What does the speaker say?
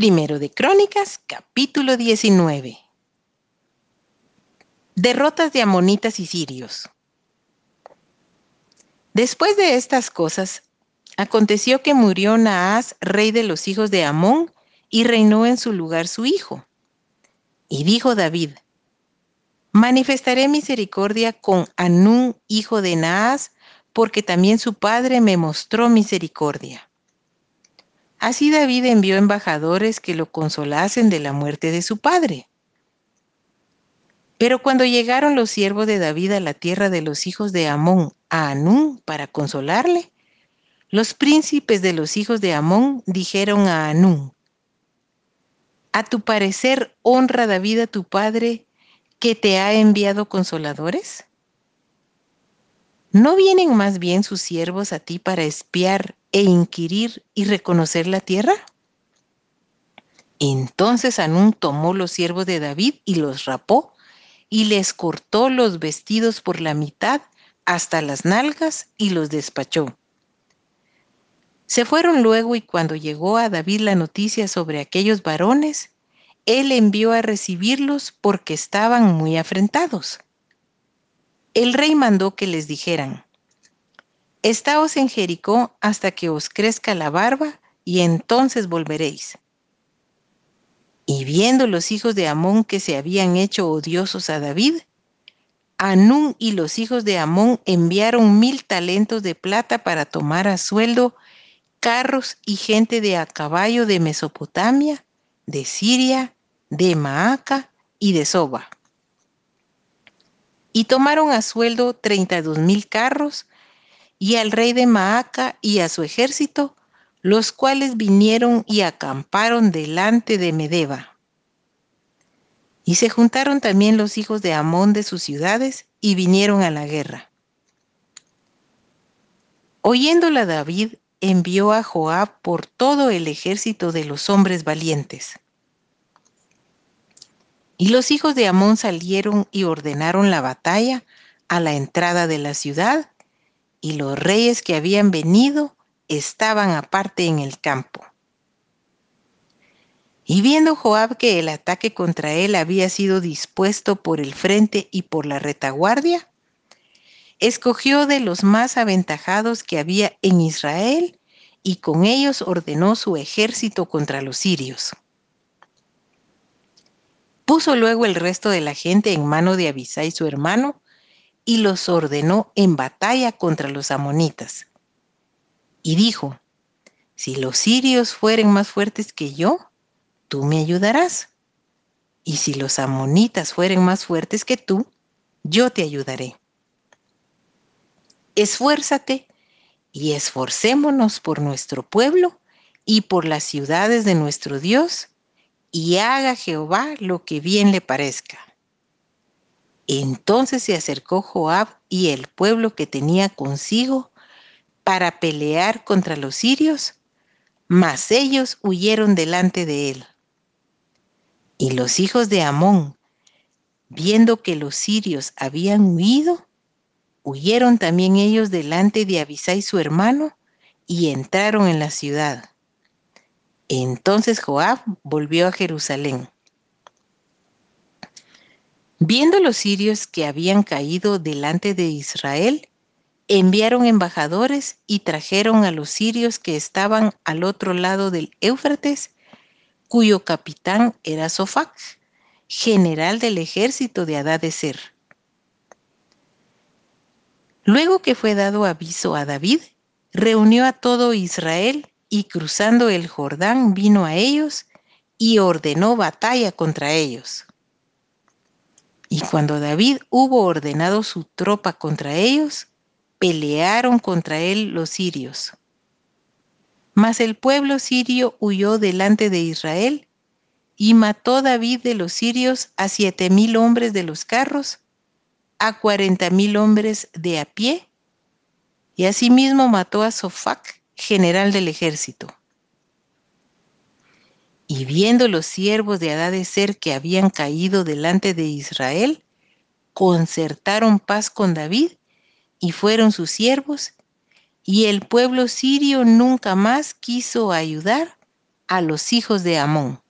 Primero de Crónicas, capítulo 19. Derrotas de amonitas y sirios. Después de estas cosas, aconteció que murió Naas, rey de los hijos de Amón, y reinó en su lugar su hijo. Y dijo David, manifestaré misericordia con Anún, hijo de Naas, porque también su padre me mostró misericordia. Así David envió embajadores que lo consolasen de la muerte de su padre. Pero cuando llegaron los siervos de David a la tierra de los hijos de Amón, a Anún, para consolarle, los príncipes de los hijos de Amón dijeron a Anún, ¿A tu parecer honra David a tu padre que te ha enviado consoladores? ¿No vienen más bien sus siervos a ti para espiar e inquirir y reconocer la tierra? Entonces Anún tomó los siervos de David y los rapó y les cortó los vestidos por la mitad hasta las nalgas y los despachó. Se fueron luego y cuando llegó a David la noticia sobre aquellos varones, él envió a recibirlos porque estaban muy afrentados. El rey mandó que les dijeran, Estáos en Jericó hasta que os crezca la barba, y entonces volveréis. Y viendo los hijos de Amón que se habían hecho odiosos a David, Anún y los hijos de Amón enviaron mil talentos de plata para tomar a sueldo carros y gente de a caballo de Mesopotamia, de Siria, de Maaca y de Soba. Y tomaron a sueldo treinta y dos mil carros y al rey de Maaca y a su ejército, los cuales vinieron y acamparon delante de Medeba. Y se juntaron también los hijos de Amón de sus ciudades y vinieron a la guerra. Oyéndola David, envió a Joab por todo el ejército de los hombres valientes. Y los hijos de Amón salieron y ordenaron la batalla a la entrada de la ciudad y los reyes que habían venido estaban aparte en el campo. Y viendo Joab que el ataque contra él había sido dispuesto por el frente y por la retaguardia, escogió de los más aventajados que había en Israel y con ellos ordenó su ejército contra los sirios. Puso luego el resto de la gente en mano de Abisai su hermano, y los ordenó en batalla contra los amonitas. Y dijo, si los sirios fueren más fuertes que yo, tú me ayudarás. Y si los amonitas fueren más fuertes que tú, yo te ayudaré. Esfuérzate y esforcémonos por nuestro pueblo y por las ciudades de nuestro Dios, y haga Jehová lo que bien le parezca. Entonces se acercó Joab y el pueblo que tenía consigo para pelear contra los sirios, mas ellos huyeron delante de él. Y los hijos de Amón, viendo que los sirios habían huido, huyeron también ellos delante de Abisai su hermano y entraron en la ciudad. Entonces Joab volvió a Jerusalén. Viendo los sirios que habían caído delante de Israel, enviaron embajadores y trajeron a los sirios que estaban al otro lado del Éufrates, cuyo capitán era Sofac, general del ejército de Adadecer. Luego que fue dado aviso a David, reunió a todo Israel y cruzando el Jordán vino a ellos y ordenó batalla contra ellos. Y cuando David hubo ordenado su tropa contra ellos, pelearon contra él los sirios. Mas el pueblo sirio huyó delante de Israel y mató David de los sirios a siete mil hombres de los carros, a cuarenta mil hombres de a pie, y asimismo mató a Sofac, general del ejército. Y viendo los siervos de ser que habían caído delante de Israel, concertaron paz con David y fueron sus siervos, y el pueblo sirio nunca más quiso ayudar a los hijos de Amón.